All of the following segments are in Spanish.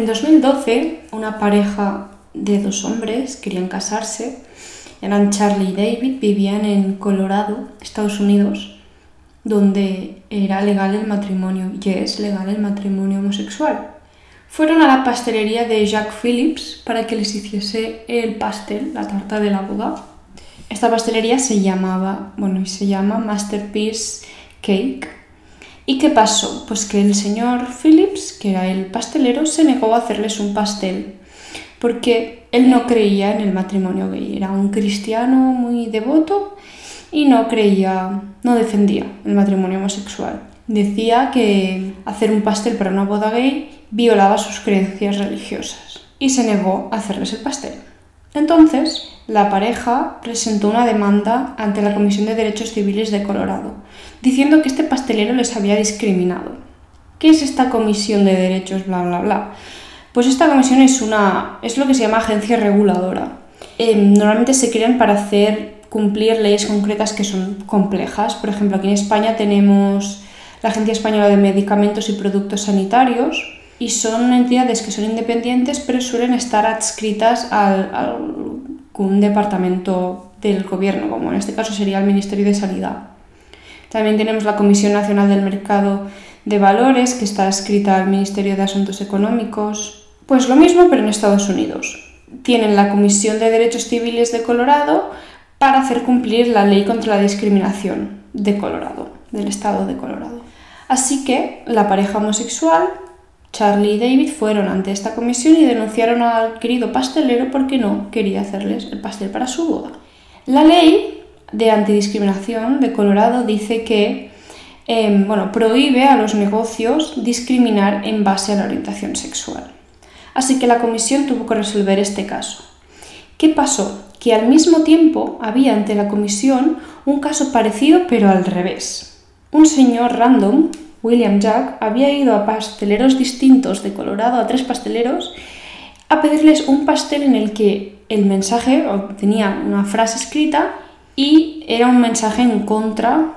En 2012, una pareja de dos hombres querían casarse. Eran Charlie y David, vivían en Colorado, Estados Unidos, donde era legal el matrimonio, y es legal el matrimonio homosexual. Fueron a la pastelería de Jack Phillips para que les hiciese el pastel, la tarta de la boda. Esta pastelería se llamaba, bueno, y se llama Masterpiece Cake. ¿Y qué pasó? Pues que el señor Phillips, que era el pastelero, se negó a hacerles un pastel porque él no creía en el matrimonio gay. Era un cristiano muy devoto y no creía, no defendía el matrimonio homosexual. Decía que hacer un pastel para una boda gay violaba sus creencias religiosas y se negó a hacerles el pastel. Entonces, la pareja presentó una demanda ante la Comisión de Derechos Civiles de Colorado, diciendo que este pastelero les había discriminado. ¿Qué es esta Comisión de Derechos bla bla bla? Pues esta comisión es una es lo que se llama agencia reguladora. Em, normalmente se crean para hacer cumplir leyes concretas que son complejas. Por ejemplo, aquí en España tenemos la Agencia Española de Medicamentos y Productos Sanitarios y son entidades que son independientes pero suelen estar adscritas al, a algún departamento del gobierno, como en este caso sería el Ministerio de Sanidad. También tenemos la Comisión Nacional del Mercado de Valores, que está adscrita al Ministerio de Asuntos Económicos. Pues lo mismo, pero en Estados Unidos. Tienen la Comisión de Derechos Civiles de Colorado para hacer cumplir la ley contra la discriminación de Colorado, del estado de Colorado. Así que la pareja homosexual Charlie y David fueron ante esta comisión y denunciaron al querido pastelero porque no quería hacerles el pastel para su boda. La ley de antidiscriminación de Colorado dice que em, bueno, prohíbe a los negocios discriminar en base a la orientación sexual. Así que la comisión tuvo que resolver este caso. ¿Qué pasó? Que al mismo tiempo había ante la comisión un caso parecido pero al revés. Un señor random William Jack había ido a pasteleros distintos de Colorado, a tres pasteleros, a pedirles un pastel en el que el mensaje tenía una frase escrita y era un mensaje en contra,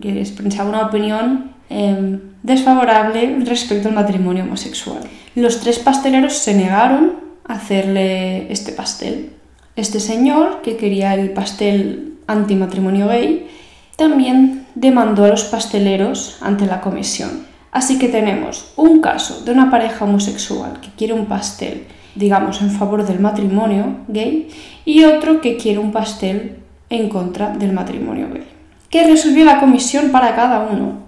que expresaba una opinión em, desfavorable respecto al matrimonio homosexual. Los tres pasteleros se negaron a hacerle este pastel. Este señor, que quería el pastel antimatrimonio gay, también demandó a los pasteleros ante la comisión. Así que tenemos un caso de una pareja homosexual que quiere un pastel, digamos, en favor del matrimonio gay, y otro que quiere un pastel en contra del matrimonio gay. ¿Qué resolvió la comisión para cada uno?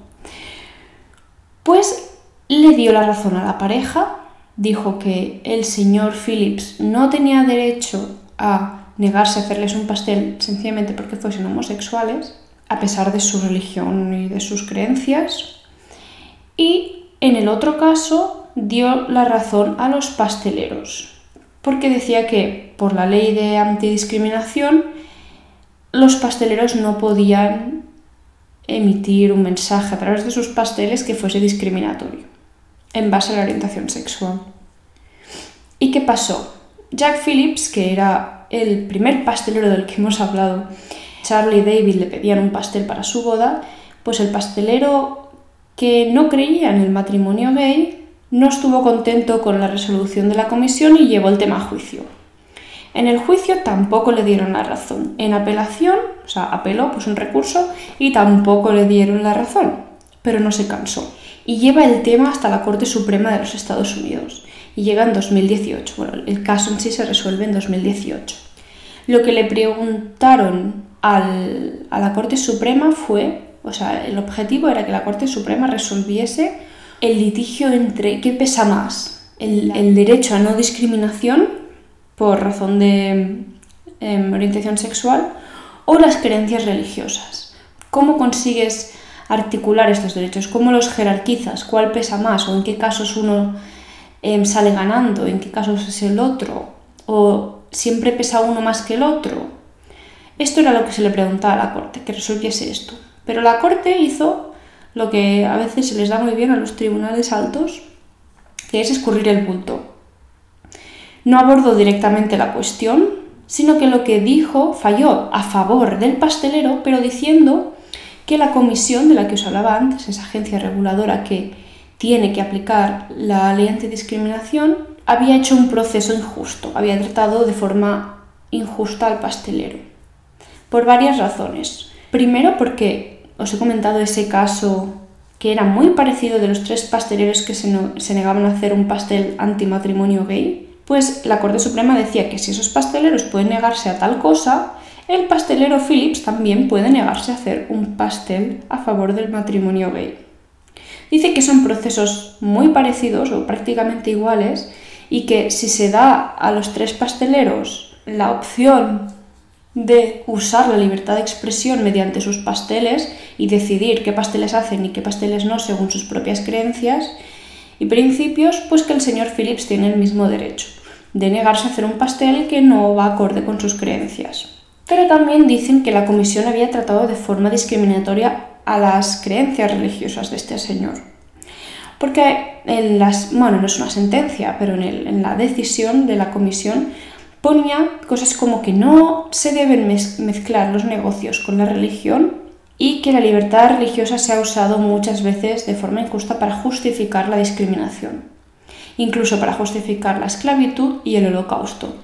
Pues le dio la razón a la pareja, dijo que el señor Phillips no tenía derecho a negarse a hacerles un pastel sencillamente porque fuesen homosexuales, a pesar de su religión y de sus creencias. Y en el otro caso dio la razón a los pasteleros, porque decía que por la ley de antidiscriminación los pasteleros no podían emitir un mensaje a través de sus pasteles que fuese discriminatorio en base a la orientación sexual. ¿Y qué pasó? Jack Phillips, que era el primer pastelero del que hemos hablado Charlie y David le pedían un pastel para su boda, pues el pastelero que no creía en el matrimonio gay no estuvo contento con la resolución de la comisión y llevó el tema a juicio. En el juicio tampoco le dieron la razón. En apelación, o sea, apeló pues un recurso y tampoco le dieron la razón, pero no se cansó. Y lleva el tema hasta la Corte Suprema de los Estados Unidos. Y llega en 2018. Bueno, el caso en sí se resuelve en 2018. Lo que le preguntaron a la Corte Suprema fue, o sea, el objetivo era que la Corte Suprema resolviese el litigio entre qué pesa más, el, derecho a no discriminación por razón de em, orientación sexual o las creencias religiosas. ¿Cómo consigues articular estos derechos? ¿Cómo los jerarquizas? ¿Cuál pesa más? ¿O en qué casos uno em, sale ganando? ¿En qué casos es el otro? ¿O siempre pesa uno más que el otro? Esto era lo que se le preguntaba a la Corte, que resolviese esto. Pero la Corte hizo lo que a veces se les da muy bien a los tribunales altos, que es escurrir el bulto. No abordó directamente la cuestión, sino que lo que dijo falló a favor del pastelero, pero diciendo que la comisión de la que os hablaba antes, esa agencia reguladora que tiene que aplicar la ley antidiscriminación, había hecho un proceso injusto, había tratado de forma injusta al pastelero. Por varias razones. Primero porque os he comentado ese caso que era muy parecido de los tres pasteleros que se, se negaban a hacer un pastel antimatrimonio gay. Pues la Corte Suprema decía que si esos pasteleros pueden negarse a tal cosa, el pastelero Phillips también puede negarse a hacer un pastel a favor del matrimonio gay. Dice que son procesos muy parecidos o prácticamente iguales y que si se da a los tres pasteleros la opción de usar la libertad de expresión mediante sus pasteles y decidir qué pasteles hacen y qué pasteles no según sus propias creencias y principios, pues que el señor Phillips tiene el mismo derecho de negarse a hacer un pastel que no va acorde con sus creencias. Pero también dicen que la comisión había tratado de forma discriminatoria a las creencias religiosas de este señor. Porque en las, bueno, no es una sentencia, pero en, en la decisión de la comisión ponía cosas como que no se deben mezclar los negocios con la religión y que la libertad religiosa se ha usado muchas veces de forma injusta para justificar la discriminación, incluso para justificar la esclavitud y el holocausto.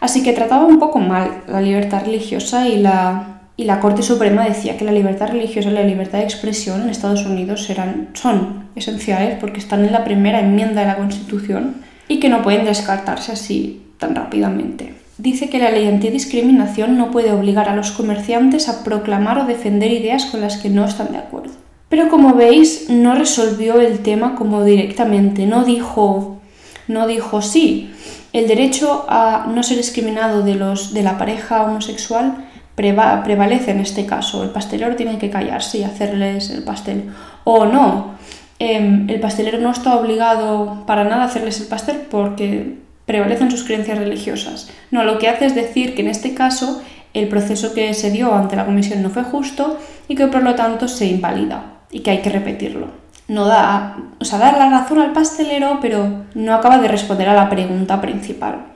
Así que trataba un poco mal la libertad religiosa y la, y la Corte Suprema decía que la libertad religiosa y la libertad de expresión en Estados Unidos eran, son esenciales porque están en la primera enmienda de la Constitución y que no pueden descartarse así tan rápidamente. Dice que la ley antidiscriminación no puede obligar a los comerciantes a proclamar o defender ideas con las que no están de acuerdo. Pero como veis, no resolvió el tema como directamente, no dijo, no dijo sí, el derecho a no ser discriminado de, los, de la pareja homosexual prevalece en este caso. El pastelero tiene que callarse y hacerles el pastel. O no, em, el pastelero no está obligado para nada a hacerles el pastel porque prevalecen sus creencias religiosas. No, lo que hace es decir que en este caso el proceso que se dio ante la comisión no fue justo y que por lo tanto se invalida y que hay que repetirlo no da, o sea, da la razón al pastelero, pero no acaba de responder a la pregunta principal.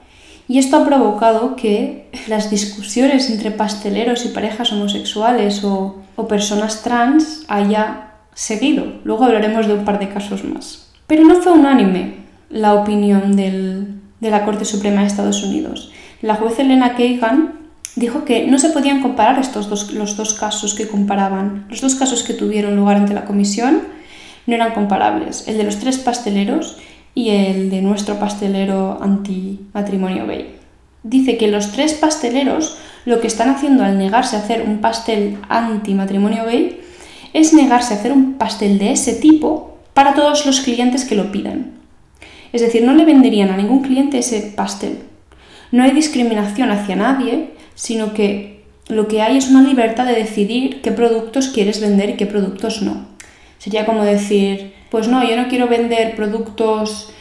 Y esto ha provocado que las discusiones entre pasteleros y parejas homosexuales o, personas trans haya seguido. Luego hablaremos de un par de casos más. Pero no fue unánime la opinión de la Corte Suprema de Estados Unidos. La juez Elena Kagan dijo que no se podían comparar estos dos, los dos casos que comparaban, los dos casos que tuvieron lugar ante la comisión no eran comparables, el de los tres pasteleros y el de nuestro pastelero anti-matrimonio gay. Dice que los tres pasteleros lo que están haciendo al negarse a hacer un pastel anti-matrimonio gay es negarse a hacer un pastel de ese tipo para todos los clientes que lo pidan. Es decir, no le venderían a ningún cliente ese pastel. No hay discriminación hacia nadie, sino que lo que hay es una libertad de decidir qué productos quieres vender y qué productos no. Sería como decir, pues no, yo no quiero vender productos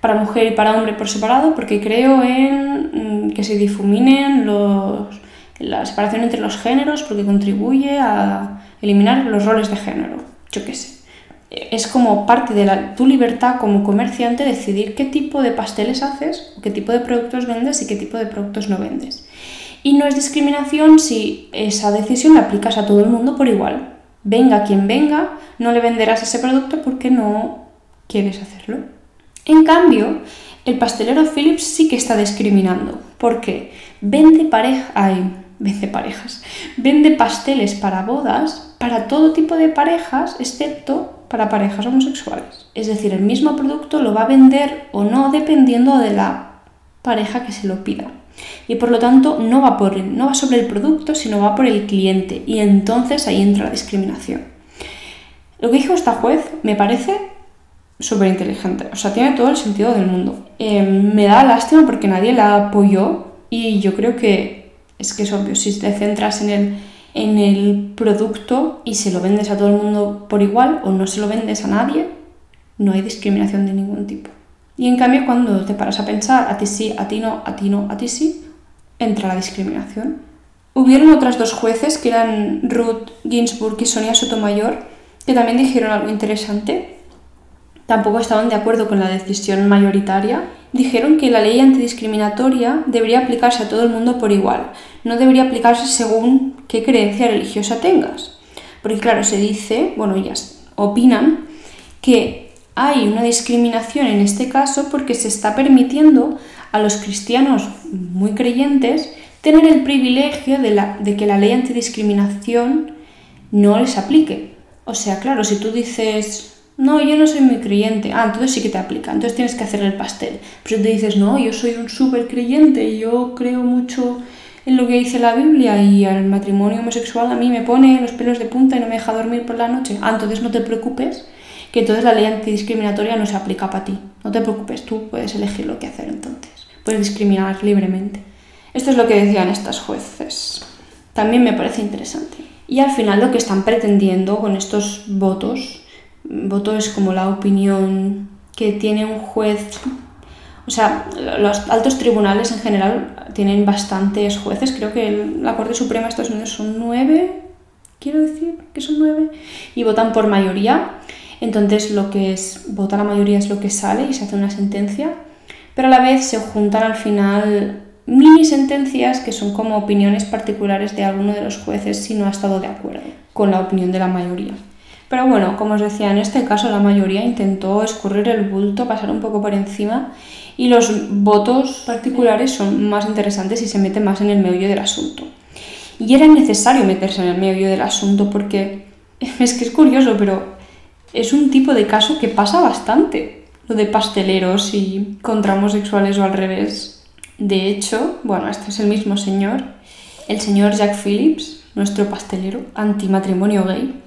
para mujer y para hombre por separado porque creo en mm, que se difuminen los, la separación entre los géneros porque contribuye a eliminar los roles de género. Yo qué sé. Es como parte de tu libertad como comerciante decidir qué tipo de pasteles haces, qué tipo de productos vendes y qué tipo de productos no vendes. Y no es discriminación si esa decisión la aplicas a todo el mundo por igual venga quien venga, no le venderás ese producto porque no quieres hacerlo. En cambio, el pastelero Philips sí que está discriminando. porque Vende pareja, vende parejas, vende pasteles para bodas para todo tipo de parejas, excepto para parejas homosexuales. Es decir, el mismo producto lo va a vender o no dependiendo de la pareja que se lo pida y por lo tanto no va, por, no va sobre el producto, sino va por el cliente y entonces ahí entra la discriminación. Lo que dijo esta juez me parece súper inteligente, o sea, tiene todo el sentido del mundo. Em, me da lástima porque nadie la apoyó y yo creo que es que es obvio, si te centras en el, en el producto y se lo vendes a todo el mundo por igual o no se lo vendes a nadie, no hay discriminación de ningún tipo. Y en cambio, cuando te paras a pensar, a ti sí, a ti no, a ti no, a ti sí, entra la discriminación. Hubieron otras dos jueces, que eran Ruth Ginsburg y Sonia Sotomayor, que también dijeron algo interesante. Tampoco estaban de acuerdo con la decisión mayoritaria. Dijeron que la ley antidiscriminatoria debería aplicarse a todo el mundo por igual, no debería aplicarse según qué creencia religiosa tengas. Porque claro, se dice, bueno, ellas opinan que hay una discriminación en este caso porque se está permitiendo a los cristianos muy creyentes tener el privilegio de, de que la ley antidiscriminación no les aplique. O sea, claro, si tú dices, no, yo no soy muy creyente, ah, entonces sí que te aplica, entonces tienes que hacer el pastel. Pero si te dices, no, yo soy un súper creyente, yo creo mucho en lo que dice la Biblia y al matrimonio homosexual a mí me pone los pelos de punta y no me deja dormir por la noche, ah, entonces no te preocupes, que entonces la ley antidiscriminatoria no se aplica para ti. No te preocupes, tú puedes elegir lo que hacer entonces. Puedes discriminar libremente. Esto es lo que decían estas jueces. También me parece interesante. Y al final lo que están pretendiendo con estos votos, voto es como la opinión que tiene un juez, o sea, los altos tribunales en general tienen bastantes jueces, creo que la Corte Suprema de Estados Unidos son nueve, quiero decir que son nueve, y votan por mayoría. Entonces lo que es, vota la mayoría es lo que sale y se hace una sentencia, pero a la vez se juntan al final mini sentencias que son como opiniones particulares de alguno de los jueces si no ha estado de acuerdo con la opinión de la mayoría. Pero bueno, como os decía, en este caso la mayoría intentó escurrir el bulto, pasar un poco por encima y los votos particulares son más interesantes y se meten más en el medio del asunto. Y era necesario meterse en el medio del asunto porque es que es curioso, pero es un tipo de caso que pasa bastante, lo de pasteleros y contra homosexuales o al revés. De hecho, bueno, este es el mismo señor, el señor Jack Phillips, nuestro pastelero, antimatrimonio gay.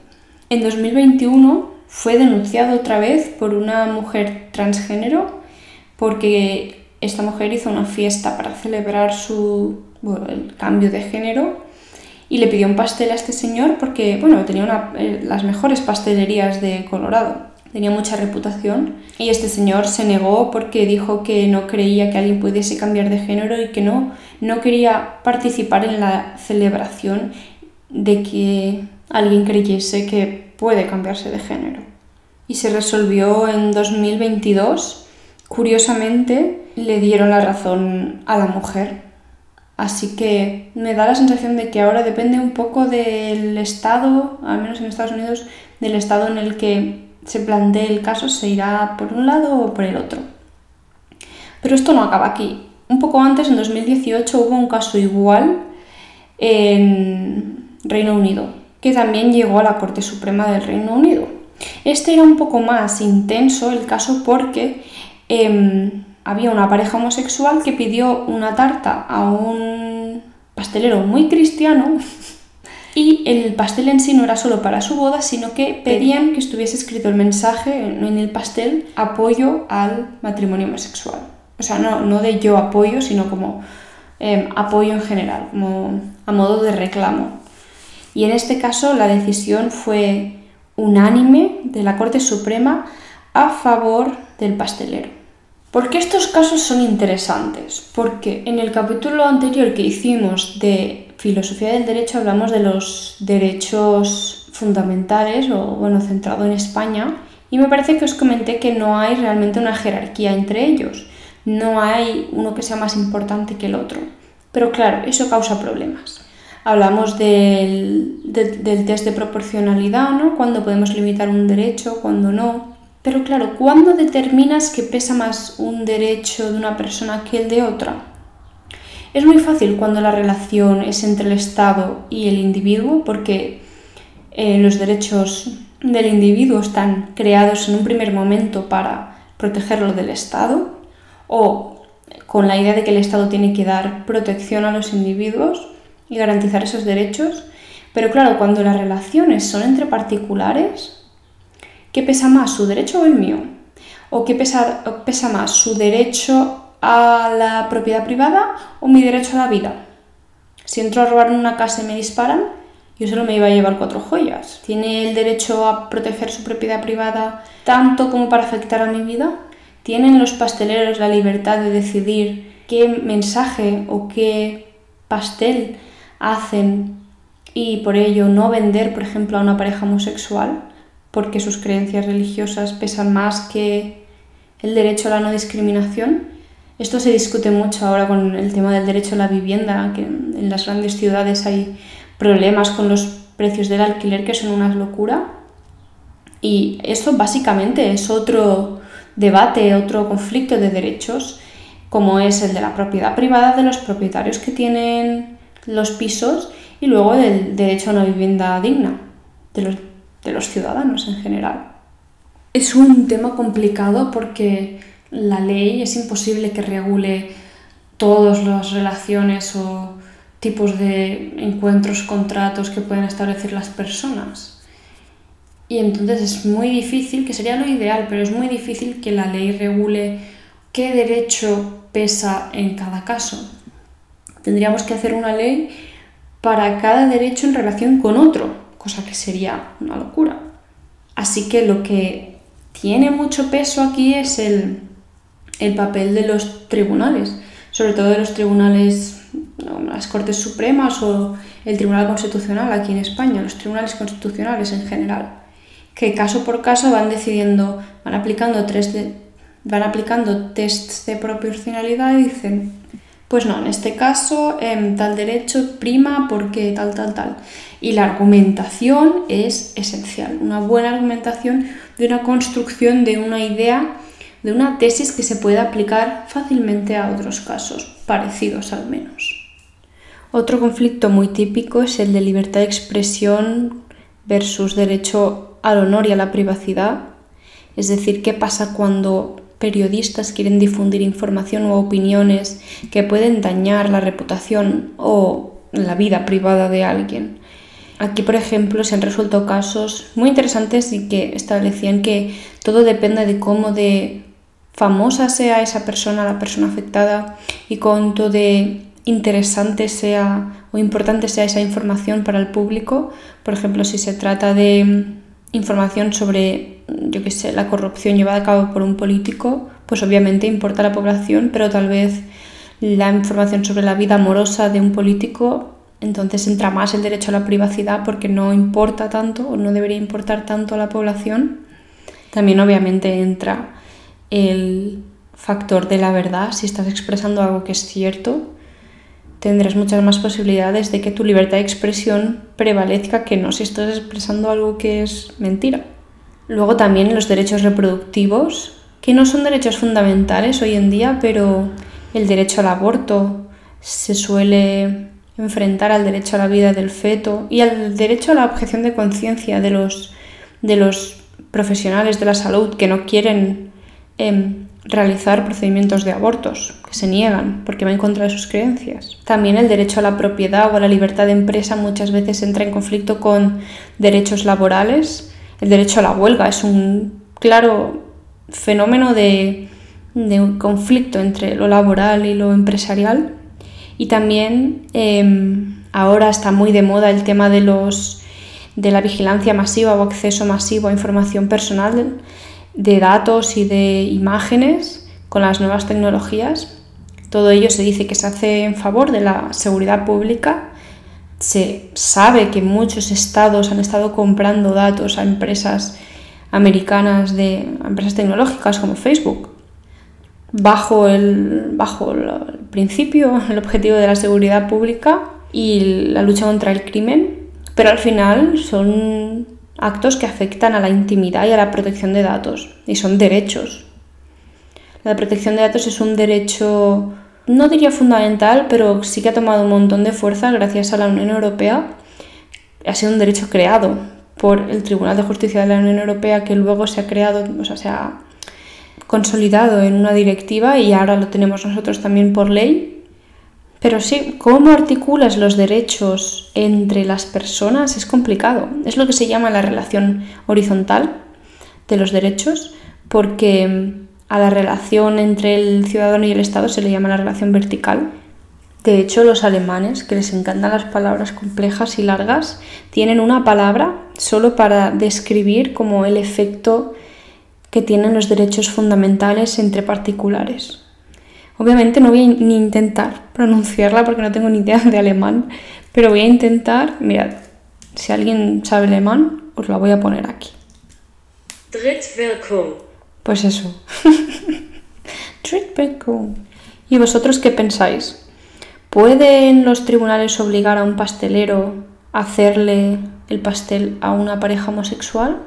En 2021 fue denunciado otra vez por una mujer transgénero porque esta mujer hizo una fiesta para celebrar su el cambio de género y le pidió un pastel a este señor porque, bueno, tenía una, eh, las mejores pastelerías de Colorado, tenía mucha reputación y este señor se negó porque dijo que no creía que alguien pudiese cambiar de género y que no, no quería participar en la celebración de que alguien creyese que puede cambiarse de género. Y se resolvió en 2022. Curiosamente, le dieron la razón a la mujer Así que me da la sensación de que ahora depende un poco del estado, al menos en Estados Unidos, del estado en el que se plantee el caso, se irá por un lado o por el otro. Pero esto no acaba aquí. Un poco antes, en 2018, hubo un caso igual en Reino Unido, que también llegó a la Corte Suprema del Reino Unido. Este era un poco más intenso el caso porque em, había una pareja homosexual que pidió una tarta a un pastelero muy cristiano y el pastel en sí no era solo para su boda, sino que pedían que estuviese escrito el mensaje en el pastel apoyo al matrimonio homosexual. O sea, no, no de yo apoyo, sino como em, apoyo en general, como a modo de reclamo. Y en este caso la decisión fue unánime de la Corte Suprema a favor del pastelero. ¿Por qué estos casos son interesantes? Porque en el capítulo anterior que hicimos de filosofía del derecho hablamos de los derechos fundamentales o bueno, centrado en España y me parece que os comenté que no hay realmente una jerarquía entre ellos. No hay uno que sea más importante que el otro. Pero claro, eso causa problemas. Hablamos del, del test de proporcionalidad, ¿no? Cuándo podemos limitar un derecho, cuándo no pero claro, ¿cuándo determinas que pesa más un derecho de una persona que el de otra? Es muy fácil cuando la relación es entre el Estado y el individuo, porque eh, los derechos del individuo están creados en un primer momento para protegerlo del Estado, o con la idea de que el Estado tiene que dar protección a los individuos y garantizar esos derechos. Pero claro, cuando las relaciones son entre particulares, ¿Qué pesa más, su derecho o el mío? ¿O qué pesa, pesa más, su derecho a la propiedad privada o mi derecho a la vida? Si entro a robar en una casa y me disparan, yo solo me iba a llevar cuatro joyas. ¿Tiene el derecho a proteger su propiedad privada tanto como para afectar a mi vida? ¿Tienen los pasteleros la libertad de decidir qué mensaje o qué pastel hacen y por ello no vender, por ejemplo, a una pareja homosexual? porque sus creencias religiosas pesan más que el derecho a la no discriminación. Esto se discute mucho ahora con el tema del derecho a la vivienda, que en las grandes ciudades hay problemas con los precios del alquiler que son una locura. Y esto básicamente es otro debate, otro conflicto de derechos, como es el de la propiedad privada de los propietarios que tienen los pisos y luego del derecho a una vivienda digna de los, ciudadanos en general. Es un tema complicado porque la ley es imposible que regule todas las relaciones o tipos de encuentros, contratos que pueden establecer las personas. Y entonces es muy difícil, que sería lo ideal, pero es muy difícil que la ley regule qué derecho pesa en cada caso. Tendríamos que hacer una ley para cada derecho en relación con otro, cosa que sería una locura. Así que lo que tiene mucho peso aquí es el, el papel de los tribunales, sobre todo de los tribunales, las Cortes Supremas o el Tribunal Constitucional aquí en España, los tribunales constitucionales en general que caso por caso van decidiendo, van aplicando, tres van aplicando tests de proporcionalidad y dicen, pues no, en este caso em, tal derecho prima porque tal, tal, tal. Y la argumentación es esencial, una buena argumentación de una construcción de una idea, de una tesis que se pueda aplicar fácilmente a otros casos, parecidos al menos. Otro conflicto muy típico es el de libertad de expresión versus derecho al honor y a la privacidad. Es decir, qué pasa cuando periodistas quieren difundir información o opiniones que pueden dañar la reputación o la vida privada de alguien. Aquí, por ejemplo, se han resuelto casos muy interesantes y que establecían que todo depende de cómo famosa sea esa persona, la persona afectada, y cuánto de interesante sea o importante sea esa información para el público. Por ejemplo, si se trata de información sobre, yo qué sé, la corrupción llevada a cabo por un político, pues obviamente importa a la población, pero tal vez la información sobre la vida amorosa de un político, entonces entra más el derecho a la privacidad porque no importa tanto o no debería importar tanto a la población. También obviamente entra el factor de la verdad, si estás expresando algo que es cierto, tendrás muchas más posibilidades de que tu libertad de expresión prevalezca que no si estás expresando algo que es mentira. Luego también los derechos reproductivos, que no son derechos fundamentales hoy en día, pero el derecho al aborto se suele enfrentar al derecho a la vida del feto y al derecho a la objeción de conciencia de los, de los profesionales de la salud que no quieren em, realizar procedimientos de abortos, que se niegan porque va en contra de sus creencias. También el derecho a la propiedad o a la libertad de empresa muchas veces entra en conflicto con derechos laborales. El derecho a la huelga es un claro fenómeno de, de conflicto entre lo laboral y lo empresarial. Y también em, ahora está muy de moda el tema de los de la vigilancia masiva o acceso masivo a información personal de datos y de imágenes con las nuevas tecnologías. Todo ello se dice que se hace en favor de la seguridad pública. Se sabe que muchos estados han estado comprando datos a empresas americanas de empresas tecnológicas como Facebook bajo el, bajo el principio, el objetivo de la seguridad pública y la lucha contra el crimen, pero al final son actos que afectan a la intimidad y a la protección de datos, y son derechos. La protección de datos es un derecho, no diría fundamental, pero sí que ha tomado un montón de fuerza gracias a la Unión Europea. Ha sido un derecho creado por el Tribunal de Justicia de la Unión Europea que luego se ha creado, o sea, se ha consolidado en una directiva y ahora lo tenemos nosotros también por ley pero sí, cómo articulas los derechos entre las personas es complicado. Es lo que se llama la relación horizontal de los derechos, porque mm, a la relación entre el ciudadano y el Estado se le llama la relación vertical. De hecho, los alemanes, que les encantan las palabras complejas y largas, tienen una palabra solo para describir como el efecto que tienen los derechos fundamentales entre particulares. Obviamente no voy a ni intentar pronunciarla porque no tengo ni idea de alemán, pero voy a intentar, mirad, si alguien sabe alemán, os la voy a poner aquí. Drittwirkung. Pues eso. Drittwirkung. ¿Y vosotros qué pensáis? ¿Pueden los tribunales obligar a un pastelero a hacerle el pastel a una pareja homosexual?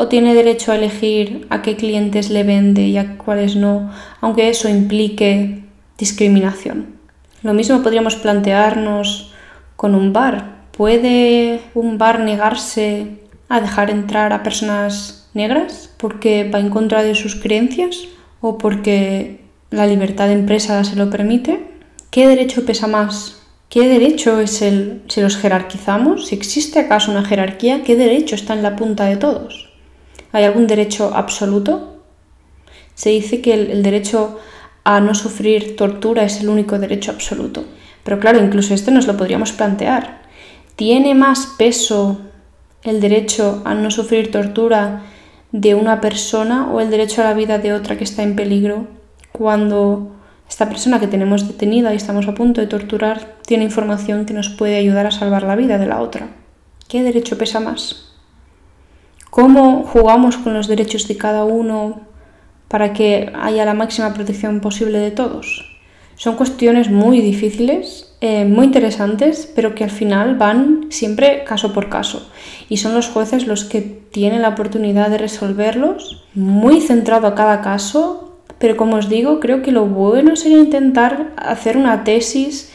O tiene derecho a elegir a qué clientes le vende y a cuáles no, aunque eso implique discriminación. Lo mismo podríamos plantearnos con un bar. ¿Puede un bar negarse a dejar entrar a personas negras porque va en contra de sus creencias o porque la libertad de empresa se lo permite? ¿Qué derecho pesa más? ¿Qué derecho es el si los jerarquizamos? Si existe acaso una jerarquía, ¿qué derecho está en la punta de todos? ¿Hay algún derecho absoluto? Se dice que el, derecho a no sufrir tortura es el único derecho absoluto. Pero claro, incluso esto nos lo podríamos plantear. ¿Tiene más peso el derecho a no sufrir tortura de una persona o el derecho a la vida de otra que está en peligro cuando esta persona que tenemos detenida y estamos a punto de torturar tiene información que nos puede ayudar a salvar la vida de la otra? ¿Qué derecho pesa más? Cómo jugamos con los derechos de cada uno para que haya la máxima protección posible de todos. Son cuestiones muy difíciles, eh, muy interesantes, pero que al final van siempre caso por caso. Y son los jueces los que tienen la oportunidad de resolverlos, muy centrado a cada caso, pero como os digo, creo que lo bueno sería intentar hacer una tesis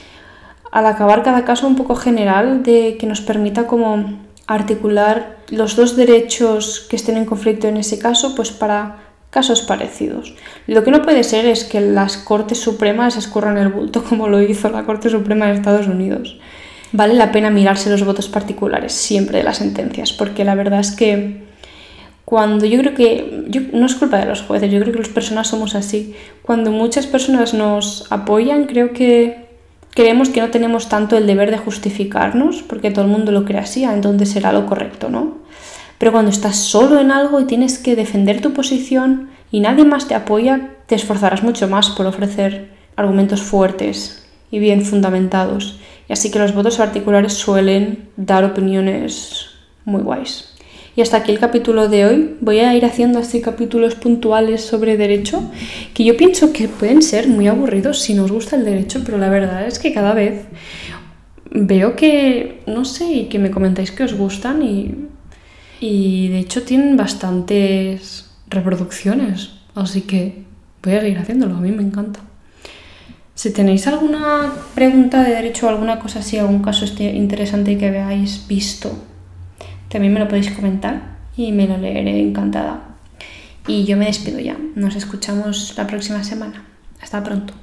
al acabar cada caso un poco general de que nos permita como articular los dos derechos que estén en conflicto en ese caso, pues para casos parecidos. Lo que no puede ser es que las Cortes Supremas escurran el bulto como lo hizo la Corte Suprema de Estados Unidos. Vale la pena mirarse los votos particulares siempre de las sentencias, porque la verdad es que cuando yo creo que, yo, no es culpa de los jueces, yo creo que las personas somos así, cuando muchas personas nos apoyan, creo que creemos que no tenemos tanto el deber de justificarnos, porque todo el mundo lo cree así, entonces será lo correcto, ¿no? Pero cuando estás solo en algo y tienes que defender tu posición y nadie más te apoya, te esforzarás mucho más por ofrecer argumentos fuertes y bien fundamentados. Y así que los votos particulares suelen dar opiniones muy guays. Y hasta aquí el capítulo de hoy. Voy a ir haciendo así capítulos puntuales sobre derecho, que yo pienso que pueden ser muy aburridos si no os gusta el derecho, pero la verdad es que cada vez veo que, no sé, y que me comentáis que os gustan y, y de hecho tienen bastantes reproducciones, así que voy a seguir haciéndolo, a mí me encanta. Si tenéis alguna pregunta de derecho o alguna cosa así, algún caso este interesante que veáis visto también me lo podéis comentar y me lo leeré encantada. Y yo me despido ya. Nos escuchamos la próxima semana. Hasta pronto.